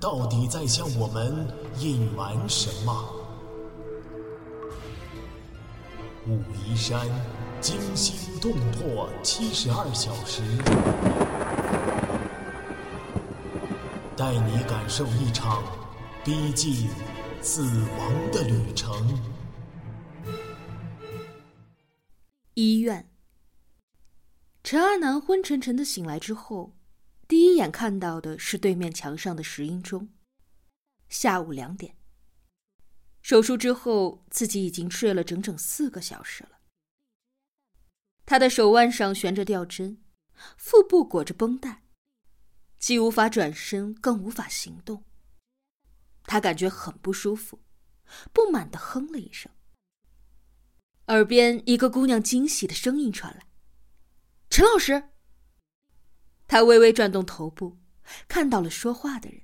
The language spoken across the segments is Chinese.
到底在向我们隐瞒什么？武夷山惊心动魄七十二小时，带你感受一场逼近死亡的旅程。医院，陈阿南昏沉沉的醒来之后，眼看到的是对面墙上的石英钟。下午两点。手术之后，自己已经睡了整整四个小时了。他的手腕上悬着吊针，腹部裹着绷带，既无法转身，更无法行动。他感觉很不舒服，不满的哼了一声。耳边一个姑娘惊喜的声音传来：“陈老师。”他微微转动头部，看到了说话的人。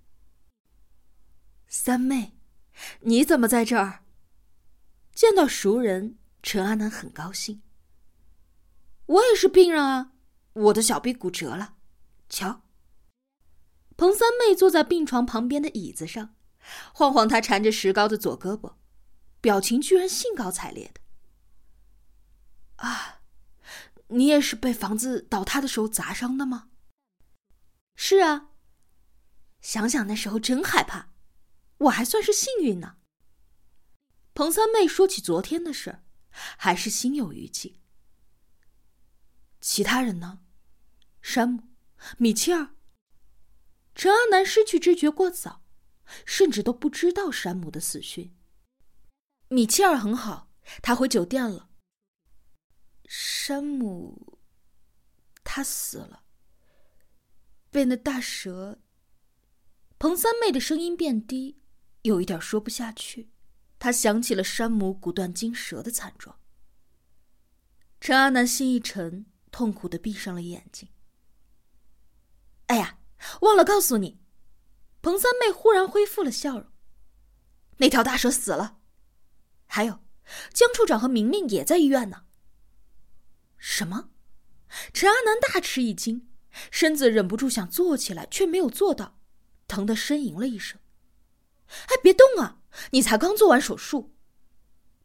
三妹。你怎么在这儿？见到熟人，陈阿南很高兴。我也是病人啊，我的小臂骨折了。瞧，彭三妹坐在病床旁边的椅子上，晃晃她缠着石膏的左胳膊，表情居然兴高采烈的。啊，你也是被房子倒塌的时候砸伤的吗？是啊。想想那时候真害怕。我还算是幸运呢。彭三妹说起昨天的事，还是心有余悸。其他人呢？山姆、米切尔。陈阿南失去知觉过早，甚至都不知道山姆的死讯。米切尔很好，他回酒店了。山姆，他死了，被那大蛇。彭三妹的声音变低。有一点说不下去，她想起了山姆骨断筋折的惨状。陈阿南心一沉，痛苦的闭上了眼睛。哎呀，忘了告诉你，彭三妹忽然恢复了笑容。那条大蛇死了，还有，江处长和明明也在医院呢。什么？陈阿南大吃一惊，身子忍不住想坐起来，却没有做到，疼得呻吟了一声。哎，别动啊！你才刚做完手术。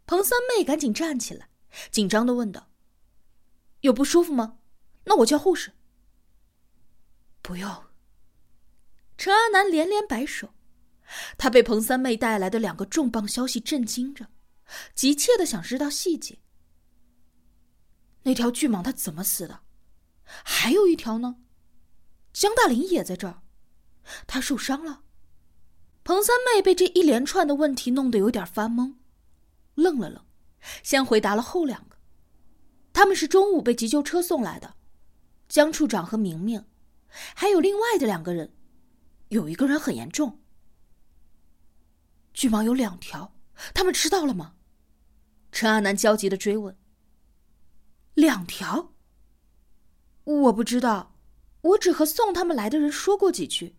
彭三妹赶紧站起来，紧张的问道：“有不舒服吗？那我叫护士。”不用。陈阿南连连摆手，他被彭三妹带来的两个重磅消息震惊着，急切的想知道细节。那条巨蟒它怎么死的？还有一条呢？江大林也在这儿，他受伤了。彭三妹被这一连串的问题弄得有点发懵，愣了愣，先回答了后两个。他们是中午被急救车送来的，江处长和明明，还有另外的两个人，有一个人很严重。巨蟒有两条，他们吃到了吗？陈阿南焦急的追问。两条？我不知道，我只和送他们来的人说过几句。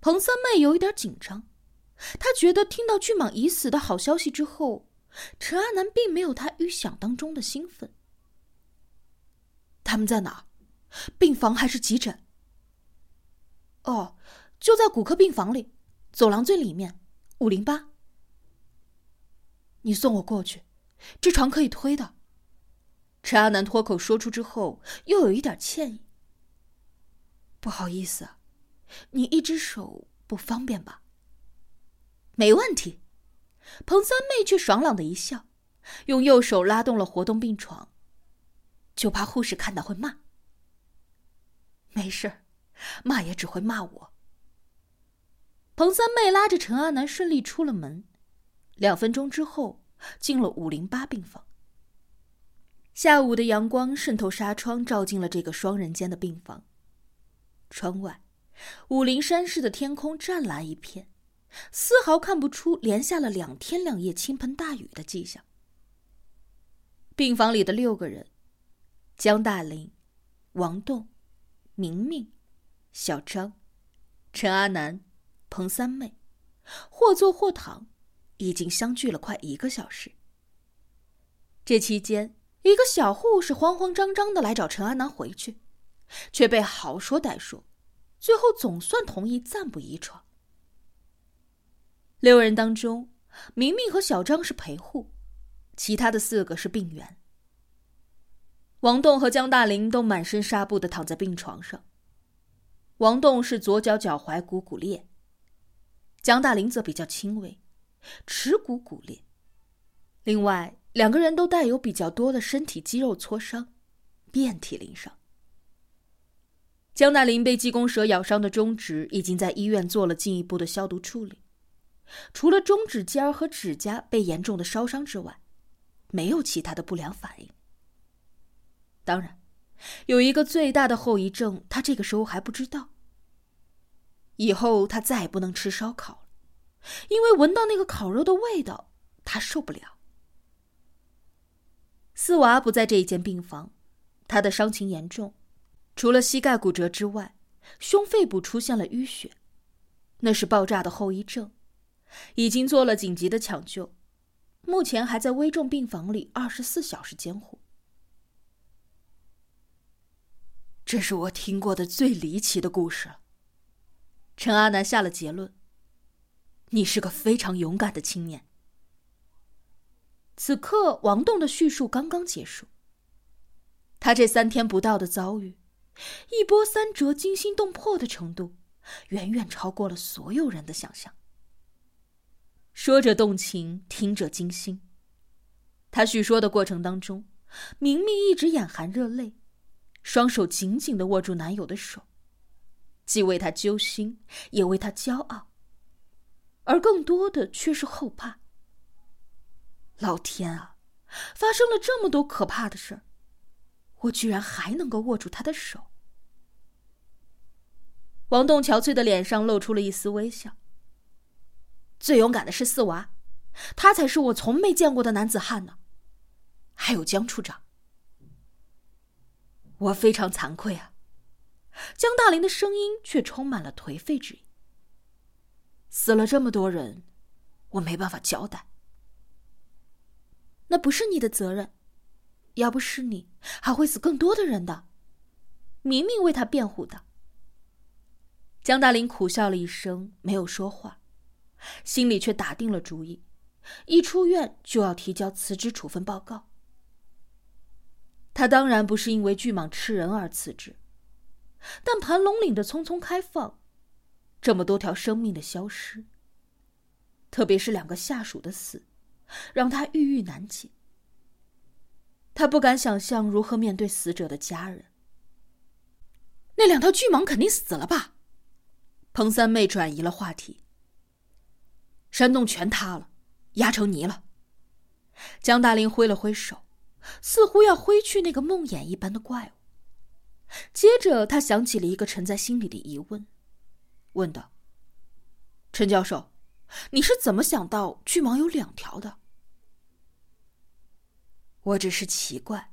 彭三妹有一点紧张，她觉得听到巨蟒已死的好消息之后，陈阿南并没有他预想当中的兴奋。他们在哪？病房还是急诊？哦，就在骨科病房里，走廊最里面，五零八。你送我过去，这床可以推的。陈阿南脱口说出之后，又有一点歉意。不好意思。你一只手不方便吧？没问题。彭三妹却爽朗的一笑，用右手拉动了活动病床，就怕护士看到会骂。没事，骂也只会骂我。彭三妹拉着陈阿南顺利出了门，两分钟之后进了五零八病房。下午的阳光渗透纱窗，照进了这个双人间的病房，窗外。武陵山市的天空湛蓝一片，丝毫看不出连下了两天两夜倾盆大雨的迹象。病房里的六个人：江大林、王栋、明明、小张、陈阿南、彭三妹，或坐或躺，已经相聚了快一个小时。这期间，一个小护士慌慌张张的来找陈安南回去，却被好说歹说，最后总算同意暂不移床。六人当中，明明和小张是陪护。其他的四个是病员。王栋和江大林都满身纱布的躺在病床上。王栋是左脚脚踝骨骨裂，江大林则比较轻微，耻骨骨裂。另外两个人都带有比较多的身体肌肉挫伤，遍体鳞伤。江大林被济公蛇咬伤的中指已经在医院做了进一步的消毒处理，除了中指尖和指甲被严重的烧伤之外。没有其他的不良反应。当然，有一个最大的后遗症，他这个时候还不知道。以后他再也不能吃烧烤了，因为闻到那个烤肉的味道，他受不了。四娃不在这一间病房，他的伤情严重，除了膝盖骨折之外，胸肺部出现了淤血，那是爆炸的后遗症，已经做了紧急的抢救。目前还在危重病房里，二十四小时监护。这是我听过的最离奇的故事。陈阿南下了结论：“你是个非常勇敢的青年。”此刻，王栋的叙述刚刚结束。他这三天不到的遭遇，一波三折、惊心动魄的程度，远远超过了所有人的想象。说着动情，听着惊心。他叙说的过程当中，明明一直眼含热泪，双手紧紧的握住男友的手，既为他揪心，也为他骄傲，而更多的却是后怕。老天啊，发生了这么多可怕的事儿，我居然还能够握住他的手。王栋憔悴的脸上露出了一丝微笑。最勇敢的是四娃，他才是我从没见过的男子汉呢。还有江处长，我非常惭愧啊。江大林的声音却充满了颓废之意。死了这么多人，我没办法交代。那不是你的责任，要不是你，还会死更多的人的。明明为他辩护的。江大林苦笑了一声，没有说话。心里却打定了主意，一出院就要提交辞职处分报告。他当然不是因为巨蟒吃人而辞职，但盘龙岭的匆匆开放，这么多条生命的消失，特别是两个下属的死，让他郁郁难解。他不敢想象如何面对死者的家人。那两条巨蟒肯定死了吧？彭三妹转移了话题。山洞全塌了，压成泥了。江大林挥了挥手，似乎要挥去那个梦魇一般的怪物。接着，他想起了一个沉在心里的疑问，问道：“陈教授，你是怎么想到巨蟒有两条的？”我只是奇怪，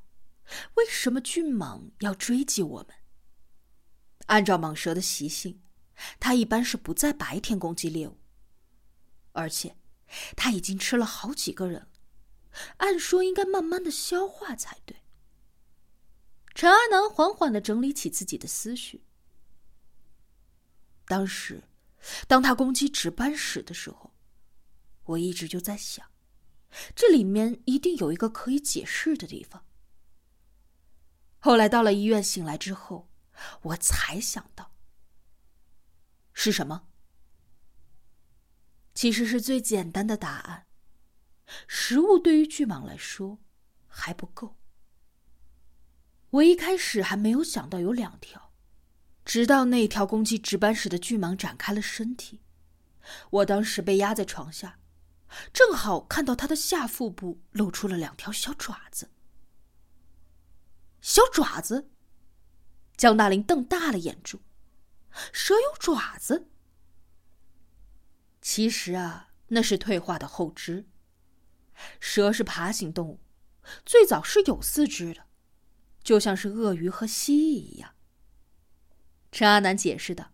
为什么巨蟒要追击我们？按照蟒蛇的习性，它一般是不在白天攻击猎物。而且，它已经吃了好几个人，按说应该慢慢的消化才对。陈阿南缓缓的整理起自己的思绪。当时，当他攻击值班室的时候，我一直就在想，这里面一定有一个可以解释的地方。后来到了医院醒来之后，我才想到，是什么？其实是最简单的答案。食物对于巨蟒来说还不够。我一开始还没有想到有两条，直到那条攻击值班室的巨蟒展开了身体，我当时被压在床下，正好看到它的下腹部露出了两条小爪子。小爪子！江大林瞪大了眼珠，蛇有爪子。其实啊，那是退化的后肢。蛇是爬行动物，最早是有四肢的，就像是鳄鱼和蜥蜴一样。陈阿南解释道。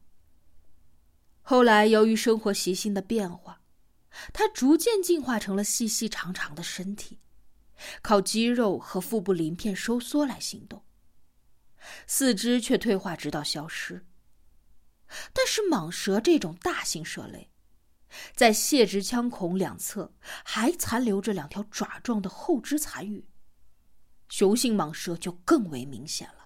后来由于生活习性的变化，它逐渐进化成了细细长长的身体，靠肌肉和腹部鳞片收缩来行动。四肢却退化直到消失。但是蟒蛇这种大型蛇类，在泄殖腔孔两侧还残留着两条爪状的后肢残余。雄性蟒蛇就更为明显了。